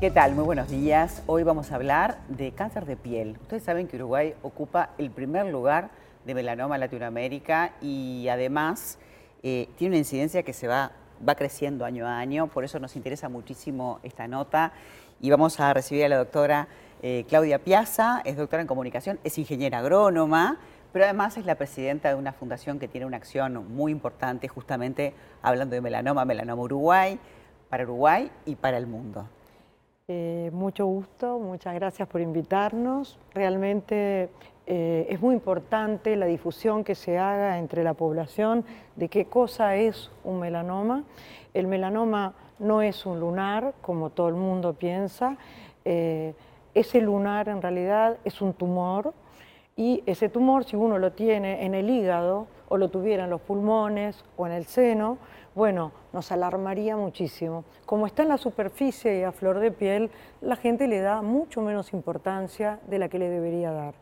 ¿Qué tal? Muy buenos días. Hoy vamos a hablar de cáncer de piel. Ustedes saben que Uruguay ocupa el primer lugar de melanoma en Latinoamérica y además eh, tiene una incidencia que se va, va creciendo año a año, por eso nos interesa muchísimo esta nota y vamos a recibir a la doctora eh, Claudia Piazza, es doctora en comunicación, es ingeniera agrónoma, pero además es la presidenta de una fundación que tiene una acción muy importante justamente hablando de melanoma, melanoma Uruguay, para Uruguay y para el mundo. Eh, mucho gusto, muchas gracias por invitarnos. Realmente eh, es muy importante la difusión que se haga entre la población de qué cosa es un melanoma. El melanoma no es un lunar, como todo el mundo piensa. Eh, ese lunar en realidad es un tumor y ese tumor, si uno lo tiene en el hígado o lo tuviera en los pulmones o en el seno, bueno, nos alarmaría muchísimo. Como está en la superficie y a flor de piel, la gente le da mucho menos importancia de la que le debería dar.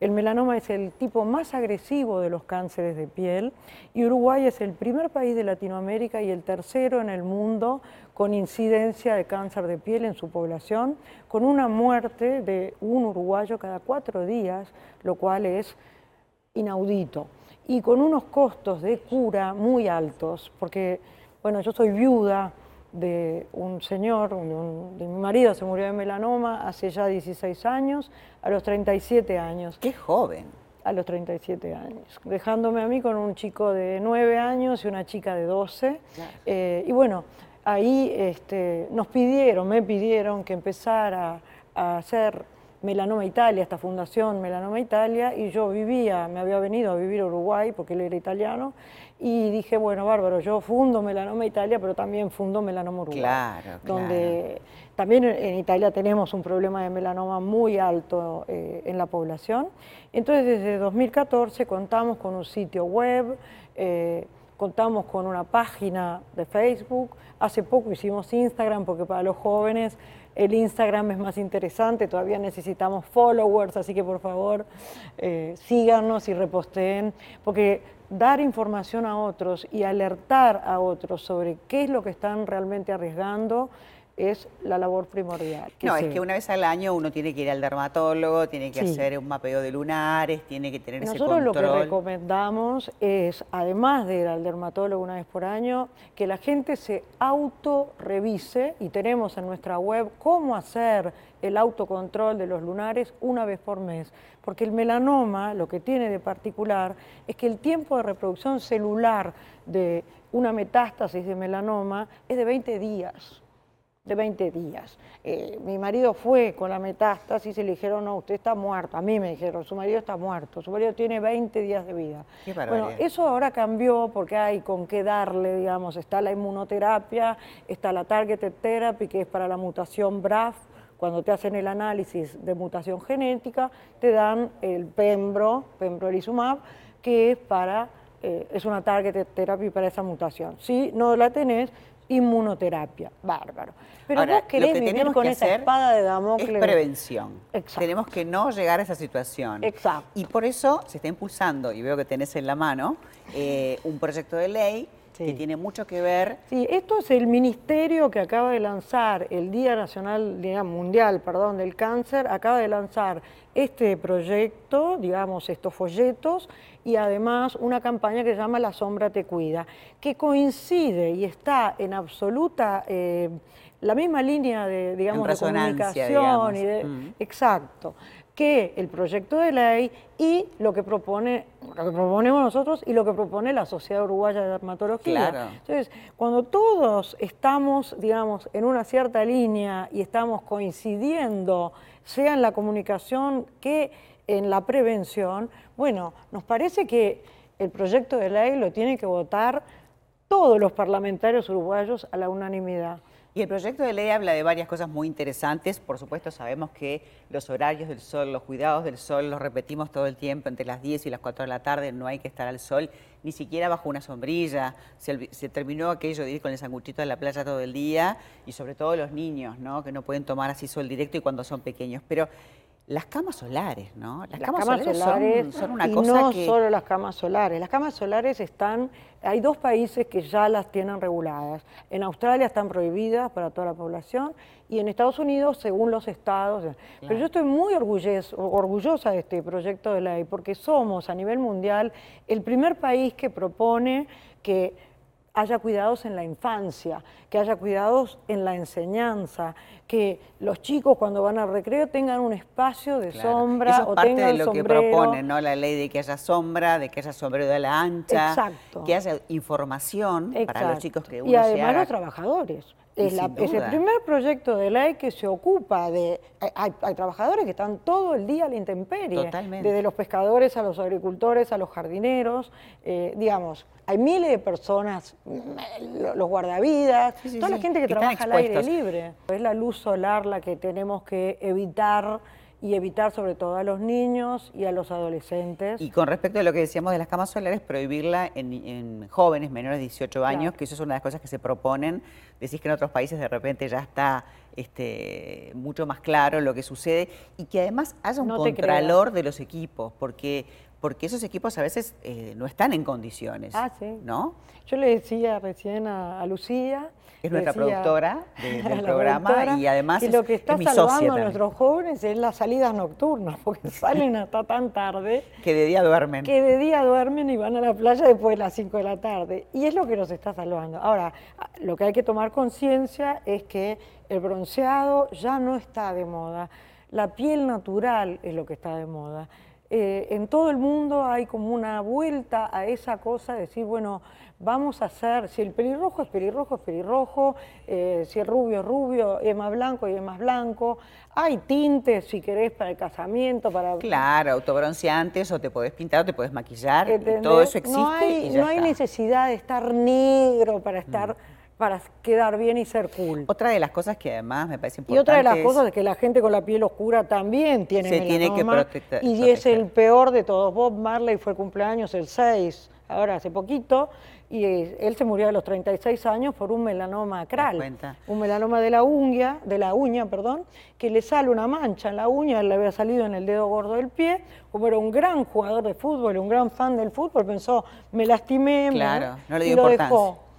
El melanoma es el tipo más agresivo de los cánceres de piel y Uruguay es el primer país de Latinoamérica y el tercero en el mundo con incidencia de cáncer de piel en su población, con una muerte de un uruguayo cada cuatro días, lo cual es inaudito, y con unos costos de cura muy altos, porque, bueno, yo soy viuda, de un señor, de, mi marido, se murió de melanoma hace ya 16 años, a los 37 años. ¡Qué joven! A los 37 años, dejándome a mí con un chico de 9 años y una chica de 12. Eh, y bueno, ahí este, nos pidieron, me pidieron que empezara a hacer Melanoma Italia, esta fundación Melanoma Italia, y yo vivía, me había venido a vivir a Uruguay porque él era italiano, y dije, bueno, bárbaro, yo fundo Melanoma Italia, pero también fundo Melanoma Uruguay. Claro, Donde también en Italia tenemos un problema de melanoma muy alto eh, en la población. Entonces, desde 2014 contamos con un sitio web, eh, contamos con una página de Facebook, hace poco hicimos Instagram porque para los jóvenes el Instagram es más interesante, todavía necesitamos followers, así que por favor eh, síganos y reposteen, porque dar información a otros y alertar a otros sobre qué es lo que están realmente arriesgando es la labor primordial. no, es que una vez al año uno tiene que ir al dermatólogo, tiene que hacer un mapeo de lunares, tiene que tener ese control. Nosotros lo que recomendamos es, además de ir al dermatólogo una vez por año, que la gente se autorrevise y tenemos en nuestra web cómo hacer el autocontrol de los lunares una vez por mes. Porque el melanoma lo que tiene de particular es que el tiempo de reproducción celular de una metástasis de melanoma es de 20 días de 20 días. Eh, mi marido fue con la metástasis y le dijeron, no, usted está muerto. A mí me dijeron, su marido está muerto, su marido tiene 20 días de vida. bueno, eso ahora cambió porque hay con qué darle, digamos, está la inmunoterapia, está la targeted therapy, que es para la mutación BRAF, cuando te hacen el análisis de mutación genética, te dan el pembro, pembrolizumab, que es para eh, es una targeted therapy para esa mutación. Si no la tenés, inmunoterapia. Bárbaro. Pero Ahora, vos querés lo que vivir con esa espada de Damocles. Es prevención. Exacto. Tenemos que no llegar a esa situación. Exacto. Y por eso se está impulsando, y veo que tenés en la mano, eh, un proyecto de ley que tiene mucho que ver. Sí, esto es el ministerio que acaba de lanzar el Día Nacional, digamos, Mundial, perdón, del Cáncer, acaba de lanzar este proyecto, digamos, estos folletos, y además una campaña que se llama La Sombra Te Cuida, que coincide y está en absoluta... Eh, la misma línea de, digamos, de comunicación y de, mm. exacto que el proyecto de ley y lo que propone, lo que proponemos nosotros y lo que propone la Sociedad Uruguaya de Dermatología. Entonces, cuando todos estamos, digamos, en una cierta línea y estamos coincidiendo, sea en la comunicación que en la prevención, bueno, nos parece que el proyecto de ley lo tienen que votar todos los parlamentarios uruguayos a la unanimidad. Y el proyecto de ley habla de varias cosas muy interesantes. Por supuesto, sabemos que los horarios del sol, los cuidados del sol, los repetimos todo el tiempo, entre las 10 y las 4 de la tarde no hay que estar al sol, ni siquiera bajo una sombrilla. Se, terminó aquello de ir con el sanguchito a la playa todo el día y sobre todo los niños, ¿no? que no pueden tomar así sol directo y cuando son pequeños. Pero las camas solares, ¿no? Las, camas, solares, son, una y no solo las camas solares. Las camas solares están, hay dos países que ya las tienen reguladas. En Australia están prohibidas para toda la población y en Estados Unidos, según los estados. Pero yo estoy muy orgullosa de este proyecto de ley porque somos a nivel mundial el primer país que propone que haya cuidados en la infancia, que haya cuidados en la enseñanza, que los chicos cuando van al recreo tengan un espacio de sombra Eso es parte de lo que propone, ¿no? La ley de que haya sombra, de que haya sombrero de la ancha, que haya información para los chicos que uno Y además los trabajadores. Es, el primer proyecto de ley que se ocupa de... Hay, trabajadores que están todo el día a la intemperie, Totalmente. desde los pescadores a los agricultores, a los jardineros, eh, digamos, hay miles de personas, mm, los guardavidas, toda la gente que, trabaja al aire libre. Es la luz solar la que tenemos que evitar y evitar sobre todo a los niños y a los adolescentes. Y con respecto a lo que decíamos de las camas solares, prohibirla en, jóvenes menores de 18 años, que eso es una de las cosas que se proponen. Decís que en otros países de repente ya está este, mucho más claro lo que sucede y que además haya un contralor de los equipos, porque porque esos equipos a veces eh, no están en condiciones. Ah, sí. ¿No? Yo le decía recién a, Lucía. Es nuestra productora del programa y además. Y lo que está salvando a nuestros jóvenes es las salidas nocturnas, porque salen hasta tan tarde. Que de día duermen. Que de día duermen y van a la playa después de las 5 de la tarde. Y es lo que nos está salvando. Ahora, lo que hay que tomar conciencia es que el bronceado ya no está de moda. La piel natural es lo que está de moda. Eh, en todo el mundo hay como una vuelta a esa cosa de decir, bueno, vamos a hacer, si el pelirrojo es pelirrojo, es pelirrojo, eh, si el rubio es rubio, es más blanco y es más blanco. Hay tintes, si querés, para el casamiento, para... Claro, autobronceantes, o te podés pintar, o te podés maquillar, todo eso existe No hay, no hay necesidad de estar negro para estar... Mm para quedar bien y ser cool. Otra de las cosas que además me parece importante. Y otra de las cosas es que la gente con la piel oscura también tiene se tiene que proteger. Y es el peor de todos. Bob Marley fue el cumpleaños el 6, ahora hace poquito, y él se murió a los 36 años por un melanoma acral. Un melanoma de la uña, de la uña, perdón, que le sale una mancha en la uña, le había salido en el dedo gordo del pie. Como era un gran jugador de fútbol, un gran fan del fútbol, pensó, me lastimé, claro, no le dio y lo dejó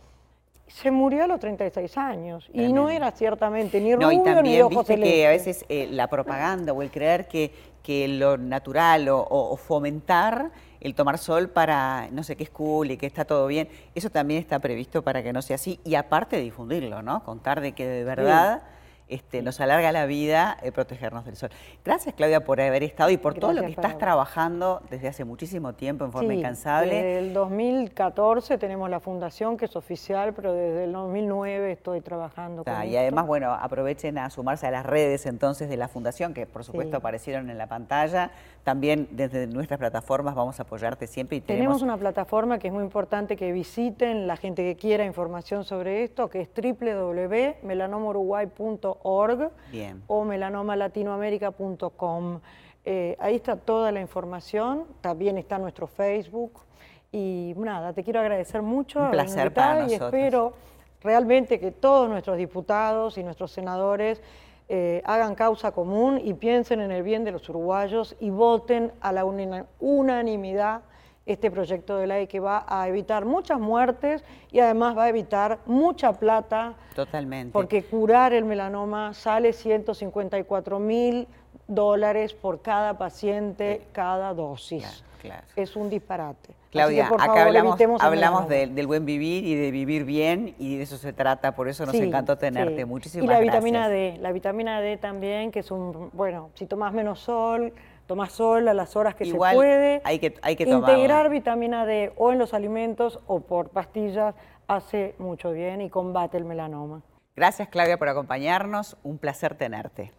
se murió a los 36 años y no era ciertamente ni rubio no, y también, viste que a veces eh, la propaganda o el creer que, que lo natural o, fomentar el tomar sol para no sé qué es cool y que está todo bien, eso también está previsto para que no sea así y aparte difundirlo, ¿no? Contar de que de verdad... Este, nos alarga la vida eh, protegernos del sol. Gracias Claudia por haber estado y por todo lo que estás trabajando desde hace muchísimo tiempo en forma incansable. Desde el 2014 tenemos la fundación que es oficial, pero desde el 2009 estoy trabajando con Y además, bueno, aprovechen a sumarse a las redes entonces de la fundación, que por supuesto aparecieron en la pantalla. También desde nuestras plataformas vamos a apoyarte siempre. Y tenemos... tenemos una plataforma que es muy importante que visiten la gente que quiera información sobre esto, que es www.melanomoruguay.org org o melanomalatinoamerica.com. Eh, ahí está toda la información, también está nuestro Facebook. Y nada, te quiero agradecer mucho. Un placer para Y espero realmente que todos nuestros diputados y nuestros senadores eh, hagan causa común y piensen en el bien de los uruguayos y voten a la unanimidad este proyecto de ley que va a evitar muchas muertes y además va a evitar mucha plata. Totalmente. Porque curar el melanoma sale 154 mil dólares por cada paciente, cada dosis. Claro, Es un disparate. Claudia, acá hablamos, hablamos del buen vivir y de vivir bien y de eso se trata, por eso nos encantó tenerte. Muchísimas gracias. Y la vitamina D, la vitamina D también, que es un, bueno, si tomas menos sol, tomás sol a las horas que se puede. Hay que, hay que Integrar vitamina D o en los alimentos o por pastillas hace mucho bien y combate el melanoma. Gracias Claudia por acompañarnos, un placer tenerte.